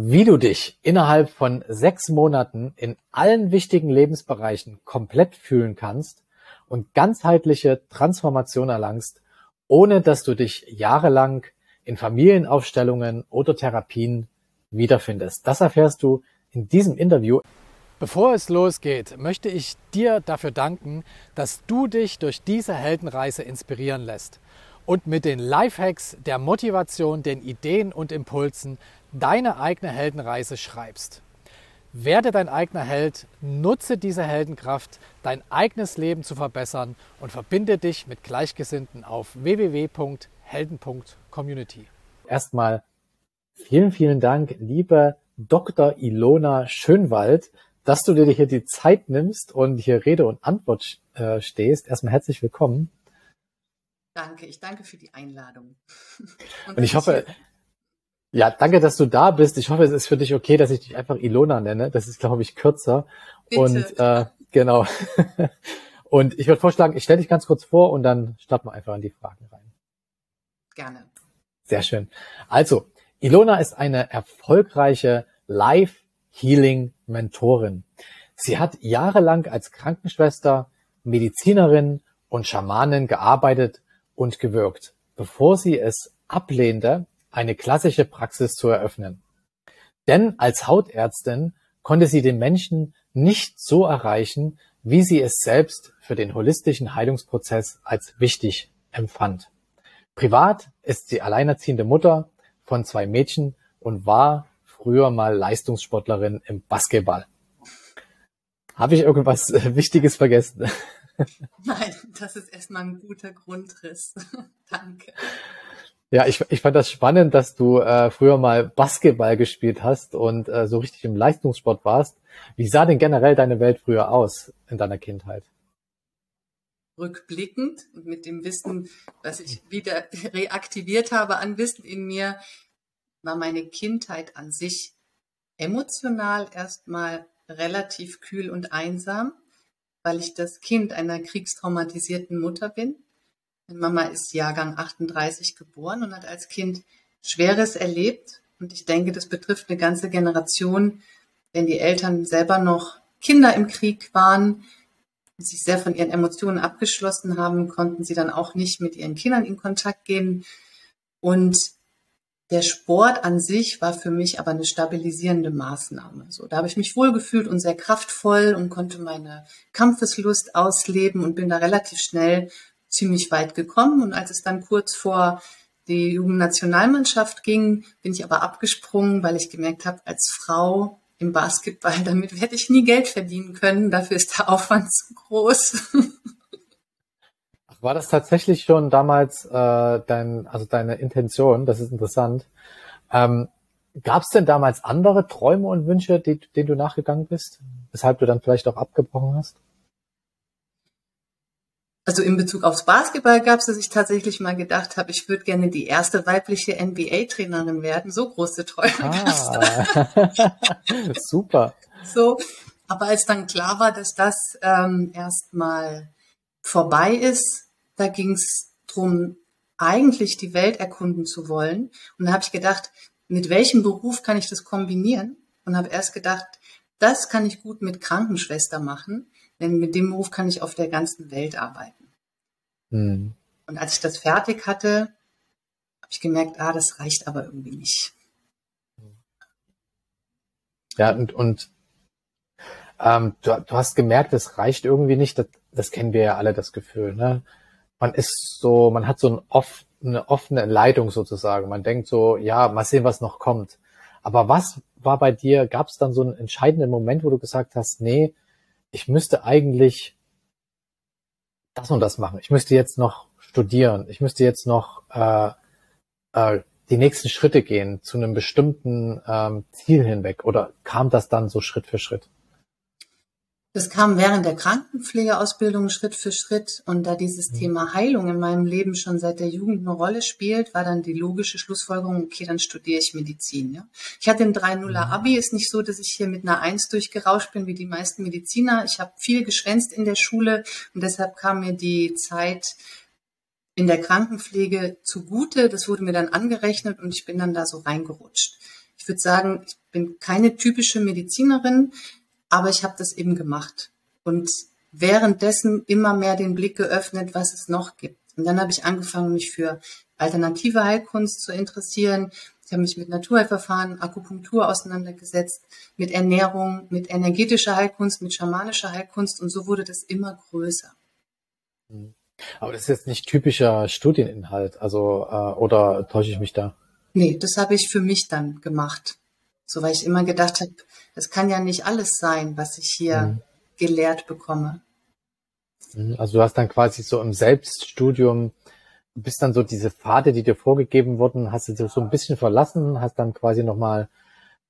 Wie du dich innerhalb von sechs Monaten in allen wichtigen Lebensbereichen komplett fühlen kannst und ganzheitliche Transformation erlangst, ohne dass du dich jahrelang in Familienaufstellungen oder Therapien wiederfindest. Das erfährst du in diesem Interview. Bevor es losgeht, möchte ich dir dafür danken, dass du dich durch diese Heldenreise inspirieren lässt und mit den Lifehacks der Motivation, den Ideen und Impulsen deine eigene Heldenreise schreibst. Werde dein eigener Held, nutze diese Heldenkraft, dein eigenes Leben zu verbessern und verbinde dich mit Gleichgesinnten auf www.helden.community. Erstmal vielen, vielen Dank, liebe Dr. Ilona Schönwald, dass du dir hier die Zeit nimmst und hier Rede und Antwort äh, stehst. Erstmal herzlich willkommen. Danke, ich danke für die Einladung. Und, und ich hoffe, ja, danke, dass du da bist. Ich hoffe, es ist für dich okay, dass ich dich einfach Ilona nenne. Das ist, glaube ich, kürzer. Bitte. Und äh, genau. und ich würde vorschlagen, ich stelle dich ganz kurz vor und dann starten wir einfach in die Fragen rein. Gerne. Sehr schön. Also, Ilona ist eine erfolgreiche Life Healing Mentorin. Sie hat jahrelang als Krankenschwester, Medizinerin und Schamanin gearbeitet und gewirkt, bevor sie es ablehnte, eine klassische Praxis zu eröffnen. Denn als Hautärztin konnte sie den Menschen nicht so erreichen, wie sie es selbst für den holistischen Heilungsprozess als wichtig empfand. Privat ist sie alleinerziehende Mutter von zwei Mädchen und war früher mal Leistungssportlerin im Basketball. Habe ich irgendwas Wichtiges vergessen? Nein, das ist erstmal ein guter Grundriss. Danke. Ja, ich, ich fand das spannend, dass du äh, früher mal Basketball gespielt hast und äh, so richtig im Leistungssport warst. Wie sah denn generell deine Welt früher aus in deiner Kindheit? Rückblickend und mit dem Wissen, was ich wieder reaktiviert habe an Wissen in mir, war meine Kindheit an sich emotional erstmal relativ kühl und einsam, weil ich das Kind einer kriegstraumatisierten Mutter bin meine Mama ist Jahrgang 38 geboren und hat als Kind Schweres erlebt. Und ich denke, das betrifft eine ganze Generation, wenn die Eltern selber noch Kinder im Krieg waren, sich sehr von ihren Emotionen abgeschlossen haben, konnten sie dann auch nicht mit ihren Kindern in Kontakt gehen. Und der Sport an sich war für mich aber eine stabilisierende Maßnahme. So, da habe ich mich wohlgefühlt und sehr kraftvoll und konnte meine Kampfeslust ausleben und bin da relativ schnell ziemlich weit gekommen. Und als es dann kurz vor die Jugendnationalmannschaft ging, bin ich aber abgesprungen, weil ich gemerkt habe, als Frau im Basketball, damit werde ich nie Geld verdienen können. Dafür ist der Aufwand zu groß. War das tatsächlich schon damals äh, dein, also deine Intention? Das ist interessant. Ähm, Gab es denn damals andere Träume und Wünsche, die, denen du nachgegangen bist, weshalb du dann vielleicht auch abgebrochen hast? Also in Bezug aufs Basketball gab es, dass ich tatsächlich mal gedacht habe, ich würde gerne die erste weibliche NBA-Trainerin werden. So große Träume ah. Super. So, aber als dann klar war, dass das ähm, erstmal vorbei ist, da ging es drum, eigentlich die Welt erkunden zu wollen. Und da habe ich gedacht, mit welchem Beruf kann ich das kombinieren? Und habe erst gedacht, das kann ich gut mit Krankenschwester machen, denn mit dem Beruf kann ich auf der ganzen Welt arbeiten. Mhm. Und als ich das fertig hatte, habe ich gemerkt, ah, das reicht aber irgendwie nicht. Ja, und, und ähm, du, du hast gemerkt, das reicht irgendwie nicht. Das, das kennen wir ja alle, das Gefühl. Ne? Man ist so, man hat so ein off, eine offene Leitung sozusagen. Man denkt so, ja, mal sehen, was noch kommt. Aber was war bei dir? Gab es dann so einen entscheidenden Moment, wo du gesagt hast, nee, ich müsste eigentlich das und das machen. Ich müsste jetzt noch studieren. Ich müsste jetzt noch äh, äh, die nächsten Schritte gehen zu einem bestimmten ähm, Ziel hinweg. Oder kam das dann so Schritt für Schritt? Das kam während der Krankenpflegeausbildung Schritt für Schritt. Und da dieses mhm. Thema Heilung in meinem Leben schon seit der Jugend eine Rolle spielt, war dann die logische Schlussfolgerung, okay, dann studiere ich Medizin. Ja? Ich hatte ein 3-0er mhm. Abi. Ist nicht so, dass ich hier mit einer 1 durchgerauscht bin wie die meisten Mediziner. Ich habe viel geschwänzt in der Schule und deshalb kam mir die Zeit in der Krankenpflege zugute. Das wurde mir dann angerechnet und ich bin dann da so reingerutscht ich würde sagen, ich bin keine typische Medizinerin, aber ich habe das eben gemacht und währenddessen immer mehr den Blick geöffnet, was es noch gibt. Und dann habe ich angefangen, mich für alternative Heilkunst zu interessieren. Ich habe mich mit Naturheilverfahren, Akupunktur auseinandergesetzt, mit Ernährung, mit energetischer Heilkunst, mit schamanischer Heilkunst und so wurde das immer größer. Mhm. Aber das ist jetzt nicht typischer Studieninhalt, also äh, oder täusche ich mich da? Nee, das habe ich für mich dann gemacht. So weil ich immer gedacht habe, das kann ja nicht alles sein, was ich hier mhm. gelehrt bekomme. Mhm. Also du hast dann quasi so im Selbststudium bist dann so diese Pfade, die dir vorgegeben wurden, hast du so ein bisschen verlassen, hast dann quasi nochmal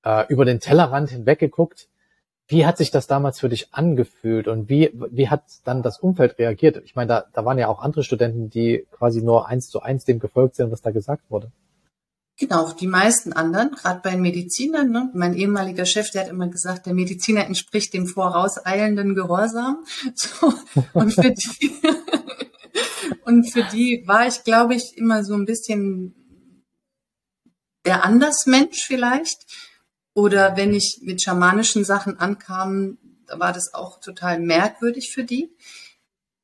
äh, über den Tellerrand hinweg geguckt wie hat sich das damals für dich angefühlt und wie, wie hat dann das Umfeld reagiert? Ich meine, da, da waren ja auch andere Studenten, die quasi nur eins zu eins dem gefolgt sind, was da gesagt wurde. Genau, die meisten anderen, gerade bei den Medizinern. Ne? Mein ehemaliger Chef, der hat immer gesagt, der Mediziner entspricht dem vorauseilenden Gehorsam. So, und, für die, und für die war ich, glaube ich, immer so ein bisschen der Andersmensch vielleicht oder wenn ich mit schamanischen Sachen ankam, da war das auch total merkwürdig für die.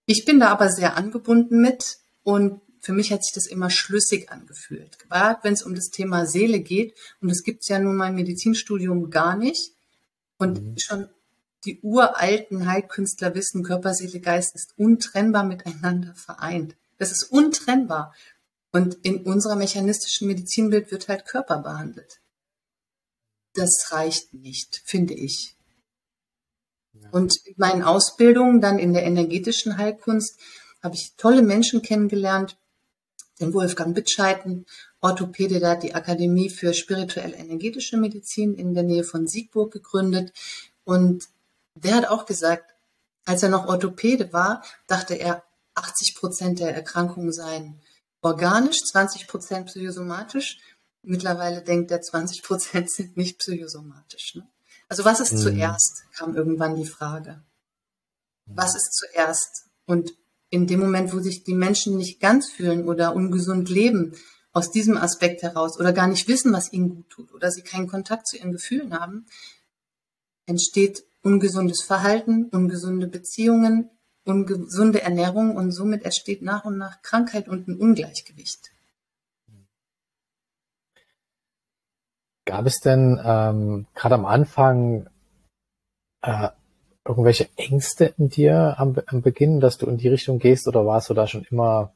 Ich bin da aber sehr angebunden mit und für mich hat sich das immer schlüssig angefühlt. Gerade wenn es um das Thema Seele geht, und das gibt es ja nun mein Medizinstudium gar nicht. Und mhm. schon die uralten Heilkünstler wissen, Körper, Seele, Geist ist untrennbar miteinander vereint. Das ist untrennbar. Und in unserer mechanistischen Medizinbild wird halt Körper behandelt das reicht nicht, finde ich. Ja. Und in meinen Ausbildungen dann in der energetischen Heilkunst habe ich tolle Menschen kennengelernt. Den Wolfgang Bitscheiten, Orthopäde, der hat die Akademie für spirituell-energetische Medizin in der Nähe von Siegburg gegründet. Und der hat auch gesagt, als er noch Orthopäde war, dachte er, 80 Prozent der Erkrankungen seien organisch, 20 Prozent psychosomatisch Mittlerweile denkt er, 20 Prozent sind nicht psychosomatisch. Ne? Also was ist mhm. zuerst, kam irgendwann die Frage. Was ist zuerst? Und in dem Moment, wo sich die Menschen nicht ganz fühlen oder ungesund leben, aus diesem Aspekt heraus oder gar nicht wissen, was ihnen gut tut oder sie keinen Kontakt zu ihren Gefühlen haben, entsteht ungesundes Verhalten, ungesunde Beziehungen, ungesunde Ernährung und somit entsteht nach und nach Krankheit und ein Ungleichgewicht. Gab es denn ähm, gerade am Anfang äh, irgendwelche Ängste in dir am, am Beginn, dass du in die Richtung gehst oder warst du da schon immer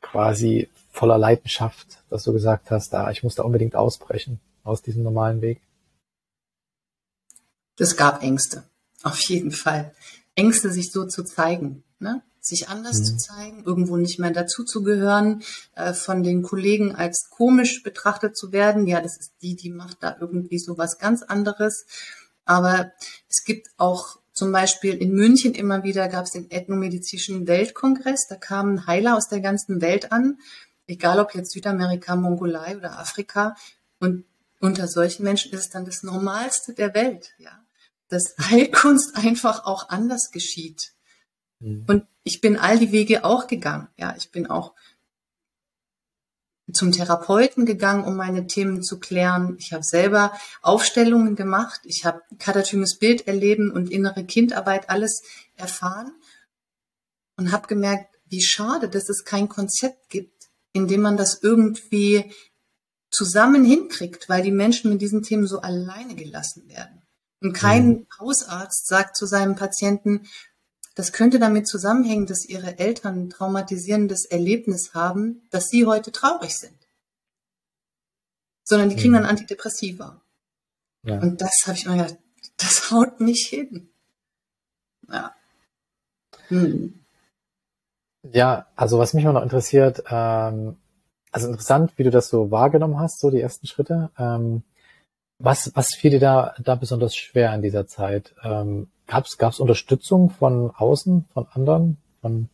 quasi voller Leidenschaft, dass du gesagt hast, da ich muss da unbedingt ausbrechen aus diesem normalen Weg? Es gab Ängste, auf jeden Fall. Ängste, sich so zu zeigen. Ne? sich anders mhm. zu zeigen, irgendwo nicht mehr dazuzugehören, äh, von den Kollegen als komisch betrachtet zu werden. Ja, das ist die, die macht da irgendwie so was ganz anderes. Aber es gibt auch zum Beispiel in München immer wieder gab es den Ethnomedizinischen Weltkongress. Da kamen Heiler aus der ganzen Welt an, egal ob jetzt Südamerika, Mongolei oder Afrika. Und unter solchen Menschen ist es dann das Normalste der Welt, ja, dass Heilkunst einfach auch anders geschieht. Mhm. Und ich bin all die Wege auch gegangen. Ja, ich bin auch zum Therapeuten gegangen, um meine Themen zu klären. Ich habe selber Aufstellungen gemacht. Ich habe katatymes Bild erleben und innere Kindarbeit alles erfahren und habe gemerkt, wie schade, dass es kein Konzept gibt, in dem man das irgendwie zusammen hinkriegt, weil die Menschen mit diesen Themen so alleine gelassen werden. Und kein mhm. Hausarzt sagt zu seinem Patienten, das könnte damit zusammenhängen, dass ihre Eltern ein traumatisierendes Erlebnis haben, dass sie heute traurig sind. Sondern die kriegen mhm. dann Antidepressiva. Ja. Und das habe ich mir gedacht, das haut nicht hin. Ja. Hm. Ja, also was mich auch noch interessiert, ähm, also interessant, wie du das so wahrgenommen hast, so die ersten Schritte. Ähm, was, was fiel dir da, da besonders schwer in dieser Zeit? Ähm, Gab es Unterstützung von außen, von anderen, von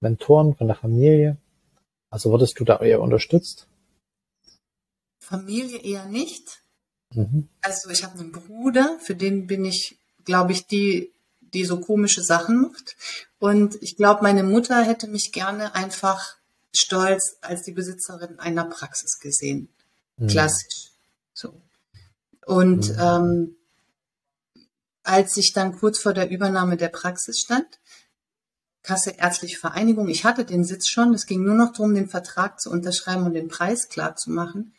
Mentoren, von der Familie? Also wurdest du da eher unterstützt? Familie eher nicht. Mhm. Also ich habe einen Bruder, für den bin ich, glaube ich, die, die so komische Sachen macht. Und ich glaube, meine Mutter hätte mich gerne einfach stolz als die Besitzerin einer Praxis gesehen. Mhm. Klassisch. So. Und mhm. ähm, als ich dann kurz vor der Übernahme der Praxis stand, Kasse Ärztliche Vereinigung, ich hatte den Sitz schon, es ging nur noch darum, den Vertrag zu unterschreiben und den Preis klar zu machen,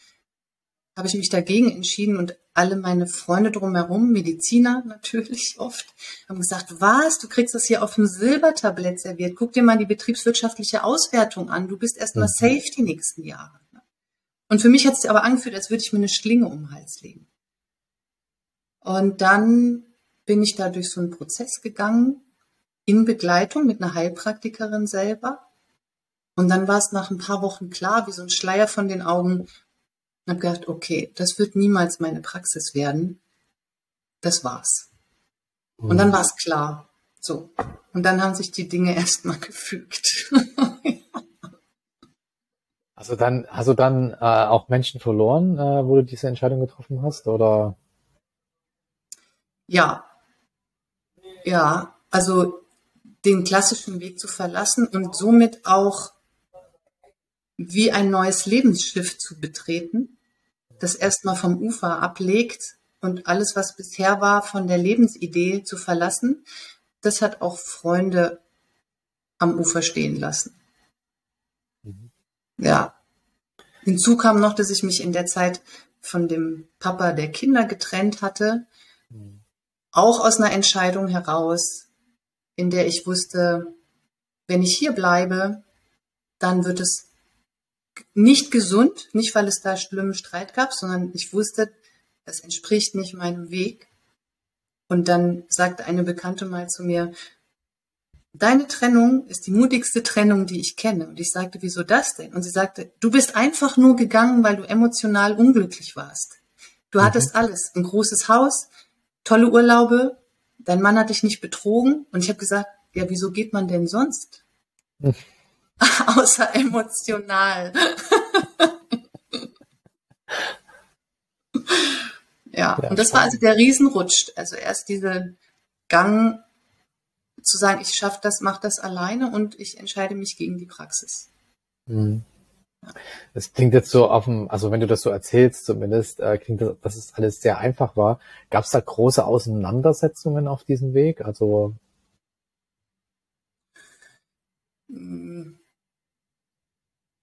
habe ich mich dagegen entschieden und alle meine Freunde drumherum, Mediziner natürlich oft, haben gesagt, was, du kriegst das hier auf dem Silbertablett serviert, guck dir mal die betriebswirtschaftliche Auswertung an, du bist erstmal mhm. safe die nächsten Jahre. Und für mich hat es sich aber angefühlt, als würde ich mir eine Schlinge um den Hals legen. Und dann bin ich da durch so einen Prozess gegangen, in Begleitung mit einer Heilpraktikerin selber. Und dann war es nach ein paar Wochen klar, wie so ein Schleier von den Augen. Und habe gedacht, okay, das wird niemals meine Praxis werden. Das war's. Und dann mhm. war es klar. So. Und dann haben sich die Dinge erstmal gefügt. Also dann, hast du dann äh, auch Menschen verloren, äh, wo du diese Entscheidung getroffen hast, oder? Ja. Ja, also den klassischen Weg zu verlassen und somit auch wie ein neues Lebensschiff zu betreten, das erstmal vom Ufer ablegt und alles, was bisher war, von der Lebensidee zu verlassen, das hat auch Freunde am Ufer stehen lassen. Mhm. Ja. Hinzu kam noch, dass ich mich in der Zeit von dem Papa der Kinder getrennt hatte, mhm. Auch aus einer Entscheidung heraus, in der ich wusste, wenn ich hier bleibe, dann wird es nicht gesund, nicht weil es da schlimmen Streit gab, sondern ich wusste, das entspricht nicht meinem Weg. Und dann sagte eine Bekannte mal zu mir, deine Trennung ist die mutigste Trennung, die ich kenne. Und ich sagte, wieso das denn? Und sie sagte, du bist einfach nur gegangen, weil du emotional unglücklich warst. Du mhm. hattest alles, ein großes Haus, tolle Urlaube, dein Mann hat dich nicht betrogen. Und ich habe gesagt, ja, wieso geht man denn sonst? Außer emotional. ja, und das war also der Riesenrutsch. Also erst dieser Gang zu sagen, ich schaffe das, mache das alleine und ich entscheide mich gegen die Praxis. Mhm. Es klingt jetzt so auf dem, also wenn du das so erzählst, zumindest äh, klingt das, dass es alles sehr einfach war. Gab es da große Auseinandersetzungen auf diesem Weg? Also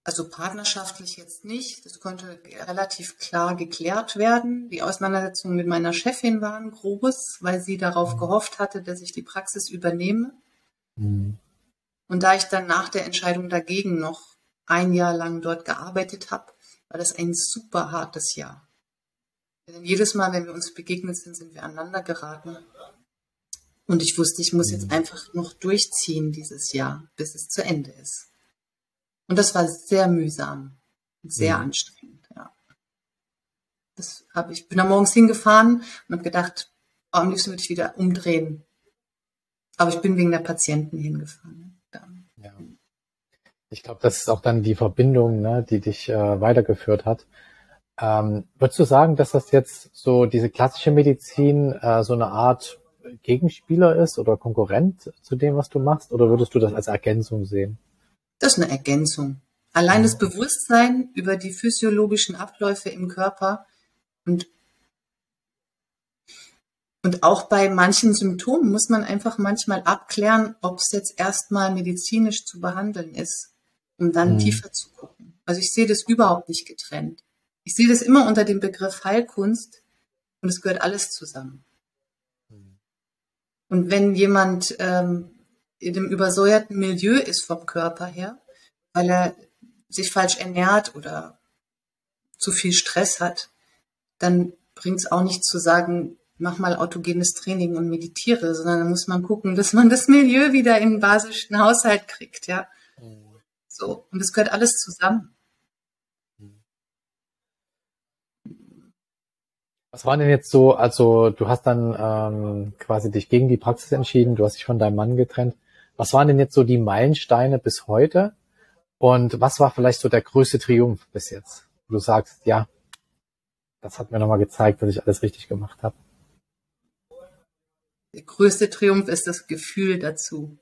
also partnerschaftlich jetzt nicht. Das konnte relativ klar geklärt werden. Die Auseinandersetzungen mit meiner Chefin waren groß, weil sie darauf mhm. gehofft hatte, dass ich die Praxis übernehme. Mhm. Und da ich dann nach der Entscheidung dagegen noch ein Jahr lang dort gearbeitet habe, war das ein super hartes Jahr. Denn jedes Mal, wenn wir uns begegnet sind, sind wir aneinander geraten. Und ich wusste, ich muss jetzt mhm. einfach noch durchziehen dieses Jahr, bis es zu Ende ist. Und das war sehr mühsam und sehr mhm. anstrengend, ja. Das habe ich, bin da morgens hingefahren und habe gedacht, oh, am liebsten würde ich wieder umdrehen. Aber ich bin wegen der Patienten hingefahren. Ich glaube, das ist auch dann die Verbindung, ne, die dich äh, weitergeführt hat. Ähm, würdest du sagen, dass das jetzt so diese klassische Medizin äh, so eine Art Gegenspieler ist oder Konkurrent zu dem, was du machst? Oder würdest du das als Ergänzung sehen? Das ist eine Ergänzung. Allein das Bewusstsein über die physiologischen Abläufe im Körper und und auch bei manchen Symptomen muss man einfach manchmal abklären, ob es jetzt erstmal medizinisch zu behandeln ist um dann mhm. tiefer zu gucken. Also ich sehe das überhaupt nicht getrennt. Ich sehe das immer unter dem Begriff Heilkunst und es gehört alles zusammen. Mhm. Und wenn jemand ähm, in dem übersäuerten Milieu ist vom Körper her, weil er sich falsch ernährt oder zu viel Stress hat, dann bringt es auch nicht zu sagen, mach mal autogenes Training und meditiere, sondern dann muss man gucken, dass man das Milieu wieder in den basischen Haushalt kriegt, ja. So. Und es gehört alles zusammen. Was waren denn jetzt so, also du hast dann ähm, quasi dich gegen die Praxis entschieden, du hast dich von deinem Mann getrennt. Was waren denn jetzt so die Meilensteine bis heute? Und was war vielleicht so der größte Triumph bis jetzt? Du sagst, ja, das hat mir nochmal gezeigt, dass ich alles richtig gemacht habe. Der größte Triumph ist das Gefühl dazu.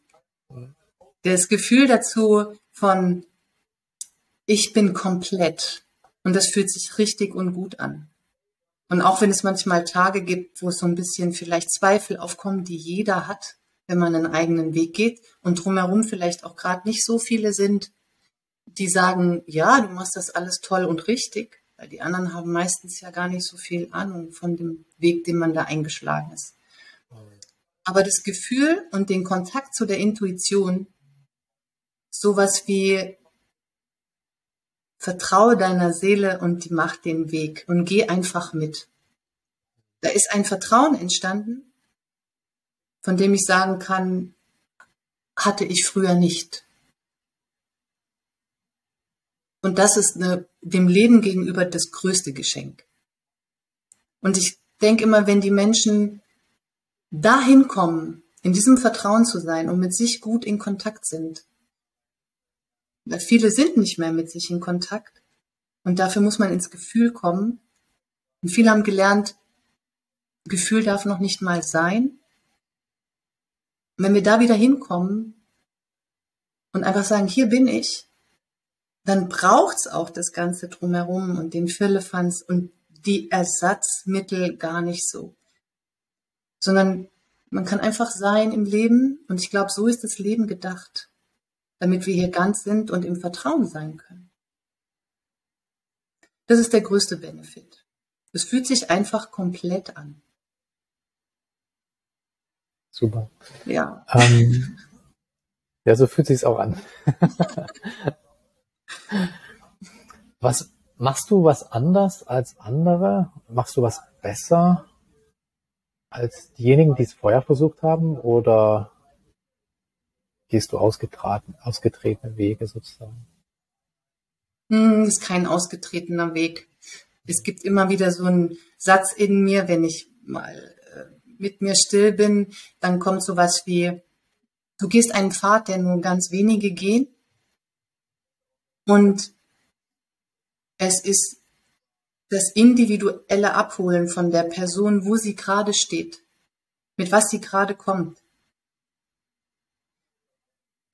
Das Gefühl dazu, von ich bin komplett. Und das fühlt sich richtig und gut an. Und auch wenn es manchmal Tage gibt, wo es so ein bisschen vielleicht Zweifel aufkommen, die jeder hat, wenn man einen eigenen Weg geht und drumherum vielleicht auch gerade nicht so viele sind, die sagen, ja, du machst das alles toll und richtig, weil die anderen haben meistens ja gar nicht so viel Ahnung von dem Weg, den man da eingeschlagen ist. Aber das Gefühl und den Kontakt zu der Intuition, sowas wie vertraue deiner Seele und die macht den Weg und geh einfach mit. Da ist ein Vertrauen entstanden, von dem ich sagen kann, hatte ich früher nicht. Und das ist eine, dem Leben gegenüber das größte Geschenk. Und ich denke immer, wenn die Menschen dahin kommen, in diesem Vertrauen zu sein und mit sich gut in Kontakt sind, weil viele sind nicht mehr mit sich in Kontakt und dafür muss man ins Gefühl kommen. Und viele haben gelernt, Gefühl darf noch nicht mal sein. Wenn wir da wieder hinkommen und einfach sagen, hier bin ich, dann braucht's auch das Ganze drumherum und den Firlefanz und die Ersatzmittel gar nicht so. Sondern man kann einfach sein im Leben und ich glaube, so ist das Leben gedacht, damit wir hier ganz sind und im Vertrauen sein können. Das ist der größte Benefit. Es fühlt sich einfach komplett an. Super. Ja. Ähm, ja, so fühlt sich's auch an. was machst du was anders als andere? Machst du was besser als diejenigen, die es vorher versucht haben? Oder gehst du ausgetreten, ausgetretene Wege sozusagen? Hm, ist kein ausgetretener Weg. Es gibt immer wieder so einen Satz in mir, wenn ich mal mit mir still bin, dann kommt sowas wie, du gehst einen Pfad, der nur ganz wenige gehen. Und es ist das individuelle Abholen von der Person, wo sie gerade steht, mit was sie gerade kommt.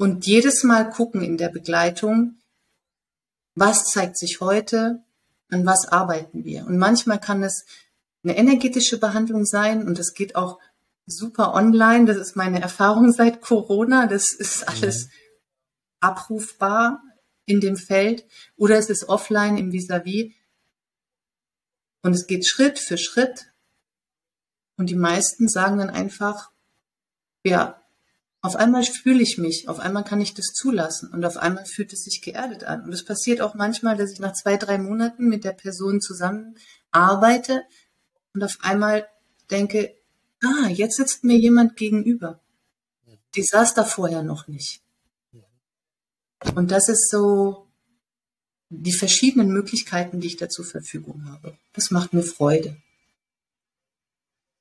Und jedes Mal gucken in der Begleitung, was zeigt sich heute, an was arbeiten wir. Und manchmal kann es eine energetische Behandlung sein und das geht auch super online. Das ist meine Erfahrung seit Corona. Das ist alles mhm. abrufbar in dem Feld oder es ist offline im Vis-a-vis. -vis. Und es geht Schritt für Schritt. Und die meisten sagen dann einfach, ja, auf einmal fühle ich mich, auf einmal kann ich das zulassen und auf einmal fühlt es sich geerdet an. Und es passiert auch manchmal, dass ich nach zwei, drei Monaten mit der Person zusammen arbeite, und auf einmal denke, ah, jetzt sitzt mir jemand gegenüber. Die saß da vorher noch nicht. Und das ist so die verschiedenen Möglichkeiten, die ich da zur Verfügung habe. Das macht mir Freude.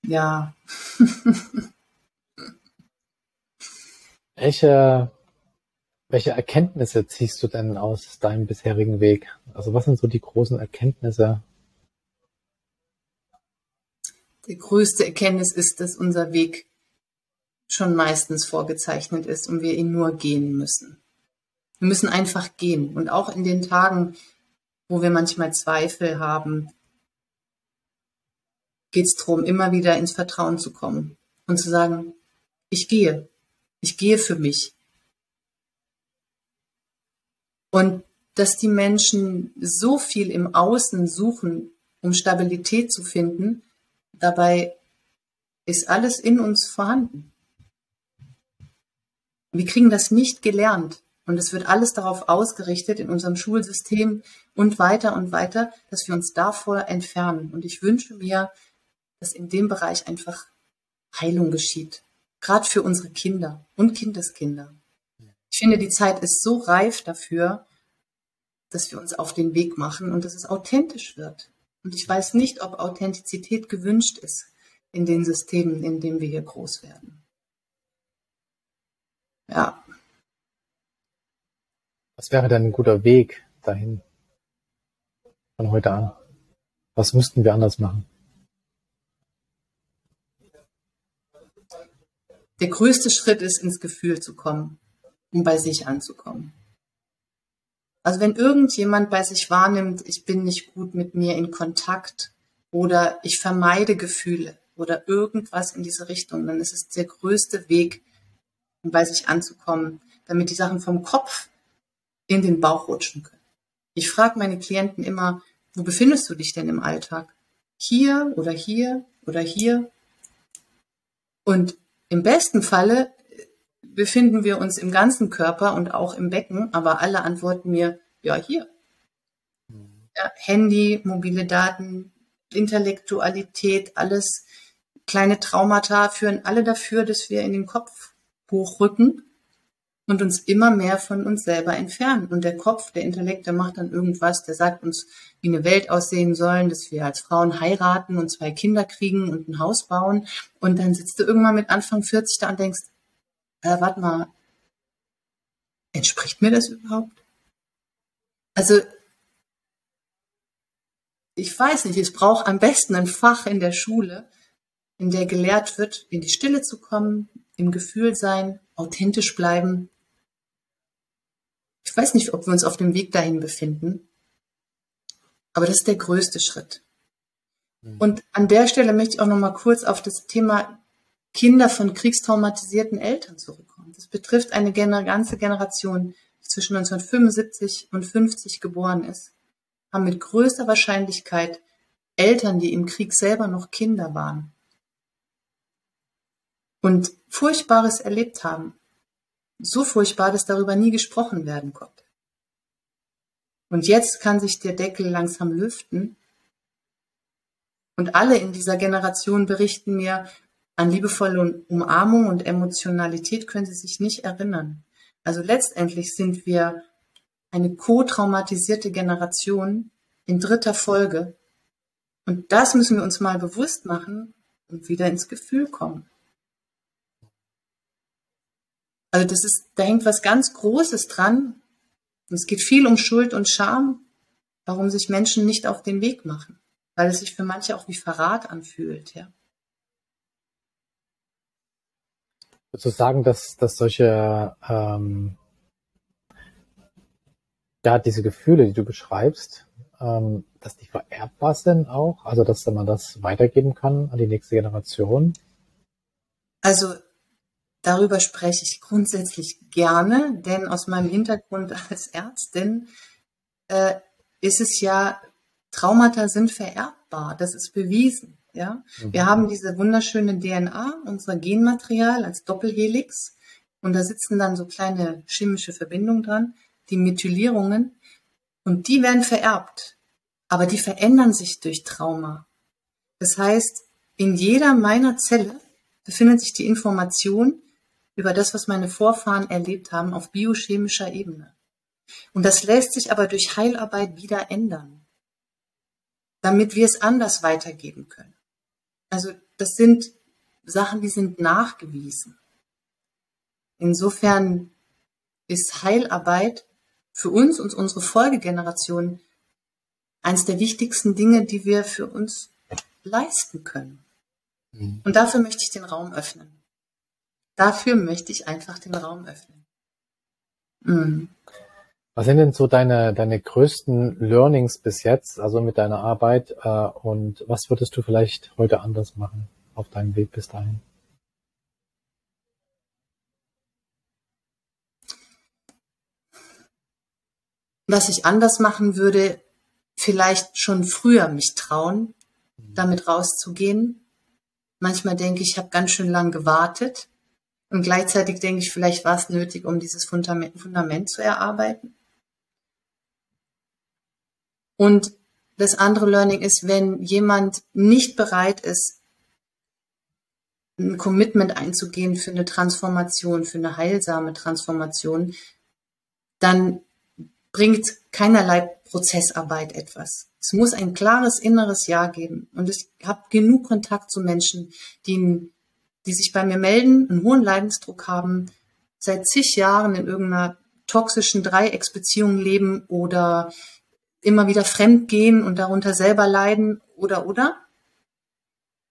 Ja. welche, welche Erkenntnisse ziehst du denn aus deinem bisherigen Weg? Also was sind so die großen Erkenntnisse, die größte Erkenntnis ist, dass unser Weg schon meistens vorgezeichnet ist und wir ihn nur gehen müssen. Wir müssen einfach gehen. Und auch in den Tagen, wo wir manchmal Zweifel haben, geht es darum, immer wieder ins Vertrauen zu kommen und zu sagen, ich gehe, ich gehe für mich. Und dass die Menschen so viel im Außen suchen, um Stabilität zu finden, Dabei ist alles in uns vorhanden. Wir kriegen das nicht gelernt. Und es wird alles darauf ausgerichtet in unserem Schulsystem und weiter und weiter, dass wir uns davor entfernen. Und ich wünsche mir, dass in dem Bereich einfach Heilung geschieht. Gerade für unsere Kinder und Kindeskinder. Ich finde, die Zeit ist so reif dafür, dass wir uns auf den Weg machen und dass es authentisch wird. Und ich weiß nicht, ob Authentizität gewünscht ist in den Systemen, in denen wir hier groß werden. Ja. Was wäre denn ein guter Weg dahin von heute an? Was müssten wir anders machen? Der größte Schritt ist, ins Gefühl zu kommen, um bei sich anzukommen. Also wenn irgendjemand bei sich wahrnimmt, ich bin nicht gut mit mir in Kontakt, oder ich vermeide Gefühle oder irgendwas in diese Richtung, dann ist es der größte Weg, um bei sich anzukommen, damit die Sachen vom Kopf in den Bauch rutschen können. Ich frage meine Klienten immer, wo befindest du dich denn im Alltag? Hier oder hier oder hier? Und im besten Falle befinden wir uns im ganzen Körper und auch im Becken, aber alle antworten mir, ja, hier. Ja, Handy, mobile Daten, Intellektualität, alles kleine Traumata führen alle dafür, dass wir in den Kopf hochrücken und uns immer mehr von uns selber entfernen. Und der Kopf, der Intellekt, der macht dann irgendwas, der sagt uns, wie eine Welt aussehen soll, dass wir als Frauen heiraten und zwei Kinder kriegen und ein Haus bauen. Und dann sitzt du irgendwann mit Anfang 40 da und denkst, äh, warte mal, entspricht mir das überhaupt? Also, ich weiß nicht, es braucht am besten ein Fach in der Schule, in der gelehrt wird, in die Stille zu kommen, im Gefühl sein, authentisch bleiben, ich weiß nicht, ob wir uns auf dem Weg dahin befinden, aber das ist der größte Schritt. Mhm. Und an der Stelle möchte ich auch noch mal kurz auf das Thema Kinder von kriegstraumatisierten Eltern zurückkommen. Das betrifft eine ganze Generation, die zwischen 1975 und 50 geboren ist, haben mit größter Wahrscheinlichkeit Eltern, die im Krieg selber noch Kinder waren und Furchtbares erlebt haben so furchtbar, dass darüber nie gesprochen werden konnte. Und jetzt kann sich der Deckel langsam lüften. Und alle in dieser Generation berichten mir, an liebevolle Umarmung und Emotionalität können sie sich nicht erinnern. Also letztendlich sind wir eine co-traumatisierte Generation in dritter Folge. Und das müssen wir uns mal bewusst machen und wieder ins Gefühl kommen. Also das ist, da hängt was ganz Großes dran. Und es geht viel um Schuld und Scham, warum sich Menschen nicht auf den Weg machen, weil es sich für manche auch wie Verrat anfühlt, ja. Würdest sagen, dass, dass solche, ähm, ja, diese Gefühle, die du beschreibst, ähm, dass die vererbbar sind auch? Also, dass man das weitergeben kann an die nächste Generation? Also, Darüber spreche ich grundsätzlich gerne, denn aus meinem Hintergrund als Ärztin äh, ist es ja, Traumata sind vererbbar, das ist bewiesen. Ja? Mhm. Wir haben diese wunderschöne DNA, unser Genmaterial als Doppelhelix und da sitzen dann so kleine chemische Verbindungen dran, die Methylierungen und die werden vererbt, aber die verändern sich durch Trauma. Das heißt, in jeder meiner Zelle befindet sich die Information, über das, was meine Vorfahren erlebt haben auf biochemischer Ebene. Und das lässt sich aber durch Heilarbeit wieder ändern, damit wir es anders weitergeben können. Also das sind Sachen, die sind nachgewiesen. Insofern ist Heilarbeit für uns und unsere Folgegeneration eines der wichtigsten Dinge, die wir für uns leisten können. Mhm. Und dafür möchte ich den Raum öffnen. Dafür möchte ich einfach den Raum öffnen. Mhm. Was sind denn so deine, deine größten Learnings bis jetzt, also mit deiner Arbeit? Äh, und was würdest du vielleicht heute anders machen auf deinem Weg bis dahin? Was ich anders machen würde, vielleicht schon früher mich trauen, mhm. damit rauszugehen. Manchmal denke ich, ich habe ganz schön lang gewartet. Und gleichzeitig denke ich, vielleicht war es nötig, um dieses Fundament, Fundament zu erarbeiten. Und das andere Learning ist, wenn jemand nicht bereit ist, ein Commitment einzugehen für eine Transformation, für eine heilsame Transformation, dann bringt keinerlei Prozessarbeit etwas. Es muss ein klares inneres Ja geben. Und ich habe genug Kontakt zu Menschen, die die sich bei mir melden, einen hohen Leidensdruck haben, seit zig Jahren in irgendeiner toxischen Dreiecksbeziehung leben oder immer wieder fremd gehen und darunter selber leiden oder oder.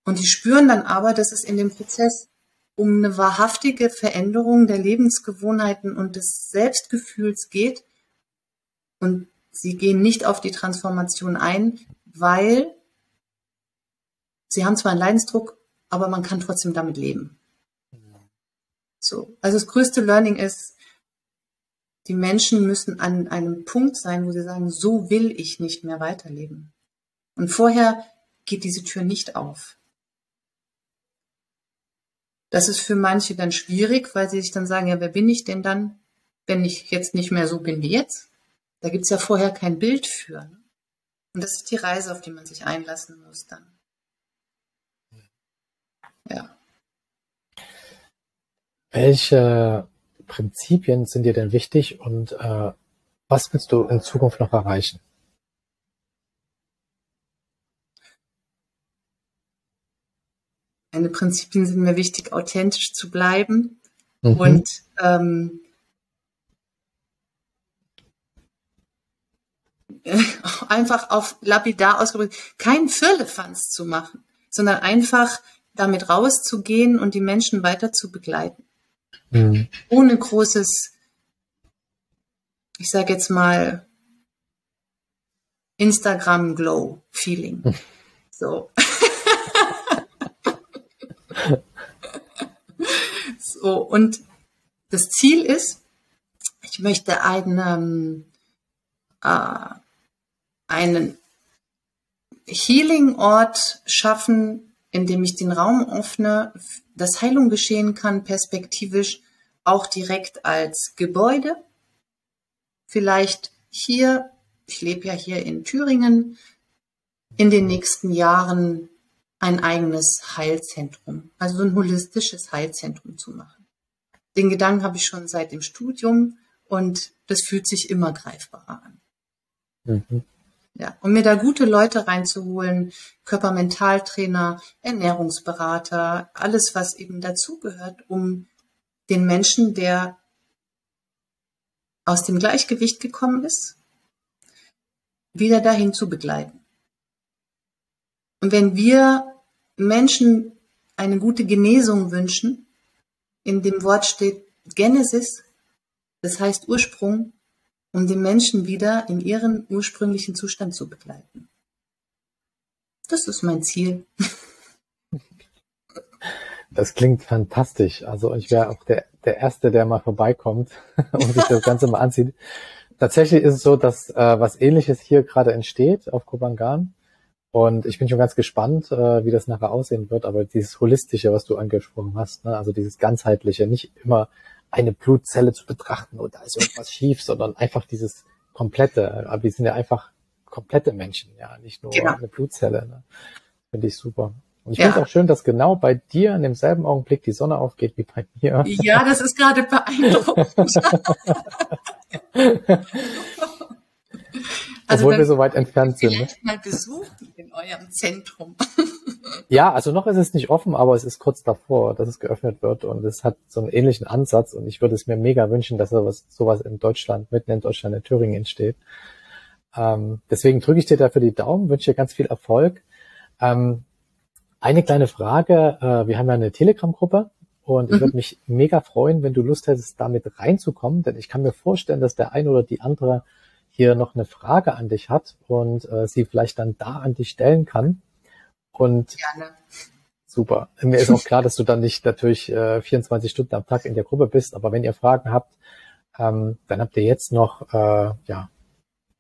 Und die spüren dann aber, dass es in dem Prozess um eine wahrhaftige Veränderung der Lebensgewohnheiten und des Selbstgefühls geht. Und sie gehen nicht auf die Transformation ein, weil Sie haben zwar einen Leidensdruck, aber man kann trotzdem damit leben. So. Also das größte Learning ist, die Menschen müssen an einem Punkt sein, wo sie sagen, so will ich nicht mehr weiterleben. Und vorher geht diese Tür nicht auf. Das ist für manche dann schwierig, weil sie sich dann sagen, ja, wer bin ich denn dann, wenn ich jetzt nicht mehr so bin wie jetzt? Da gibt's ja vorher kein Bild für. Ne? Und das ist die Reise, auf die man sich einlassen muss dann. Ja. Welche Prinzipien sind dir denn wichtig und äh, was willst du in Zukunft noch erreichen? Meine Prinzipien sind mir wichtig, authentisch zu bleiben mhm. und ähm, einfach auf lapidar ausgedrückt, keinen Firlefanz zu machen, sondern einfach damit rauszugehen und die Menschen weiter zu begleiten. Mhm. Ohne großes, ich sage jetzt mal, Instagram Glow Feeling. So. so, und das Ziel ist, ich möchte einen, äh, einen Healing-Ort schaffen, in dem ich den Raum öffne, dass Heilung geschehen kann, perspektivisch auch direkt als Gebäude. Vielleicht hier, ich lebe ja hier in Thüringen, in den nächsten Jahren ein eigenes Heilzentrum, also ein holistisches Heilzentrum zu machen. Den Gedanken habe ich schon seit dem Studium und das fühlt sich immer greifbarer an. Mhm. Ja, und mir da gute Leute reinzuholen, Körpermentaltrainer, Ernährungsberater, alles, was eben dazugehört, um den Menschen, der aus dem Gleichgewicht gekommen ist, wieder dahin zu begleiten. Und wenn wir Menschen eine gute Genesung wünschen, in dem Wort steht Genesis, das heißt Ursprung, um den Menschen wieder in ihren ursprünglichen Zustand zu begleiten. Das ist mein Ziel. Das klingt fantastisch. Also ich wäre auch der, der Erste, der mal vorbeikommt und sich das Ganze mal anzieht. Tatsächlich ist es so, dass äh, was ähnliches hier gerade entsteht auf Kobangan. Und ich bin schon ganz gespannt, äh, wie das nachher aussehen wird. Aber dieses Holistische, was du angesprochen hast, ne? also dieses ganzheitliche, nicht immer eine Blutzelle zu betrachten und da ist irgendwas schief, sondern einfach dieses komplette. Aber wir sind ja einfach komplette Menschen, ja, nicht nur genau. eine Blutzelle. Ne? Finde ich super. Und ich ja. finde es auch schön, dass genau bei dir in demselben Augenblick die Sonne aufgeht wie bei mir. Ja, das ist gerade beeindruckend. also Obwohl wir so weit entfernt sind. Ne? mal besuchen in eurem Zentrum. ja, also noch ist es nicht offen, aber es ist kurz davor, dass es geöffnet wird und es hat so einen ähnlichen Ansatz und ich würde es mir mega wünschen, dass sowas, sowas in Deutschland, mitten in Deutschland, in Thüringen entsteht. Ähm, deswegen drücke ich dir dafür die Daumen, wünsche dir ganz viel Erfolg. Ähm, eine kleine Frage, äh, wir haben ja eine Telegram-Gruppe und ich mhm. würde mich mega freuen, wenn du Lust hättest, damit reinzukommen, denn ich kann mir vorstellen, dass der ein oder die andere hier noch eine Frage an dich hat und äh, sie vielleicht dann da an dich stellen kann. Und Gerne. super. Mir ist auch klar, dass du dann nicht natürlich äh, 24 Stunden am Tag in der Gruppe bist, aber wenn ihr Fragen habt, ähm, dann habt ihr jetzt noch äh, ja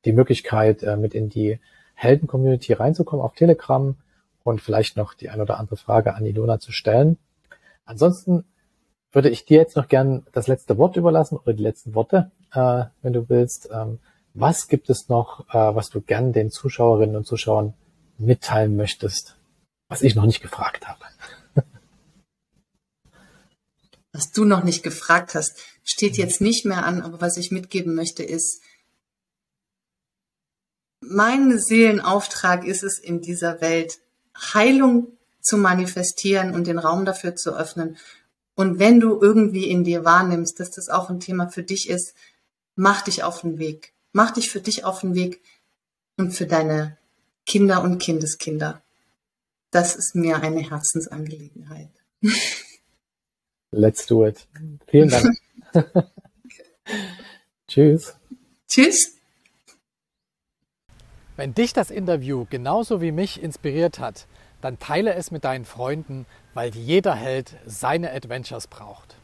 die Möglichkeit, äh, mit in die Helden-Community reinzukommen auf Telegram und vielleicht noch die ein oder andere Frage an Ilona zu stellen. Ansonsten würde ich dir jetzt noch gern das letzte Wort überlassen oder die letzten Worte, äh, wenn du willst. Ähm, was gibt es noch, äh, was du gern den Zuschauerinnen und Zuschauern mitteilen möchtest, was ich noch nicht gefragt habe? was du noch nicht gefragt hast, steht jetzt nicht mehr an, aber was ich mitgeben möchte ist, mein Seelenauftrag ist es in dieser Welt, Heilung zu manifestieren und den Raum dafür zu öffnen. Und wenn du irgendwie in dir wahrnimmst, dass das auch ein Thema für dich ist, mach dich auf den Weg. Mach dich für dich auf den Weg und für deine Kinder und Kindeskinder. Das ist mir eine Herzensangelegenheit. Let's do it. Vielen Dank. Tschüss. Tschüss. Wenn dich das Interview genauso wie mich inspiriert hat, dann teile es mit deinen Freunden, weil jeder Held seine Adventures braucht.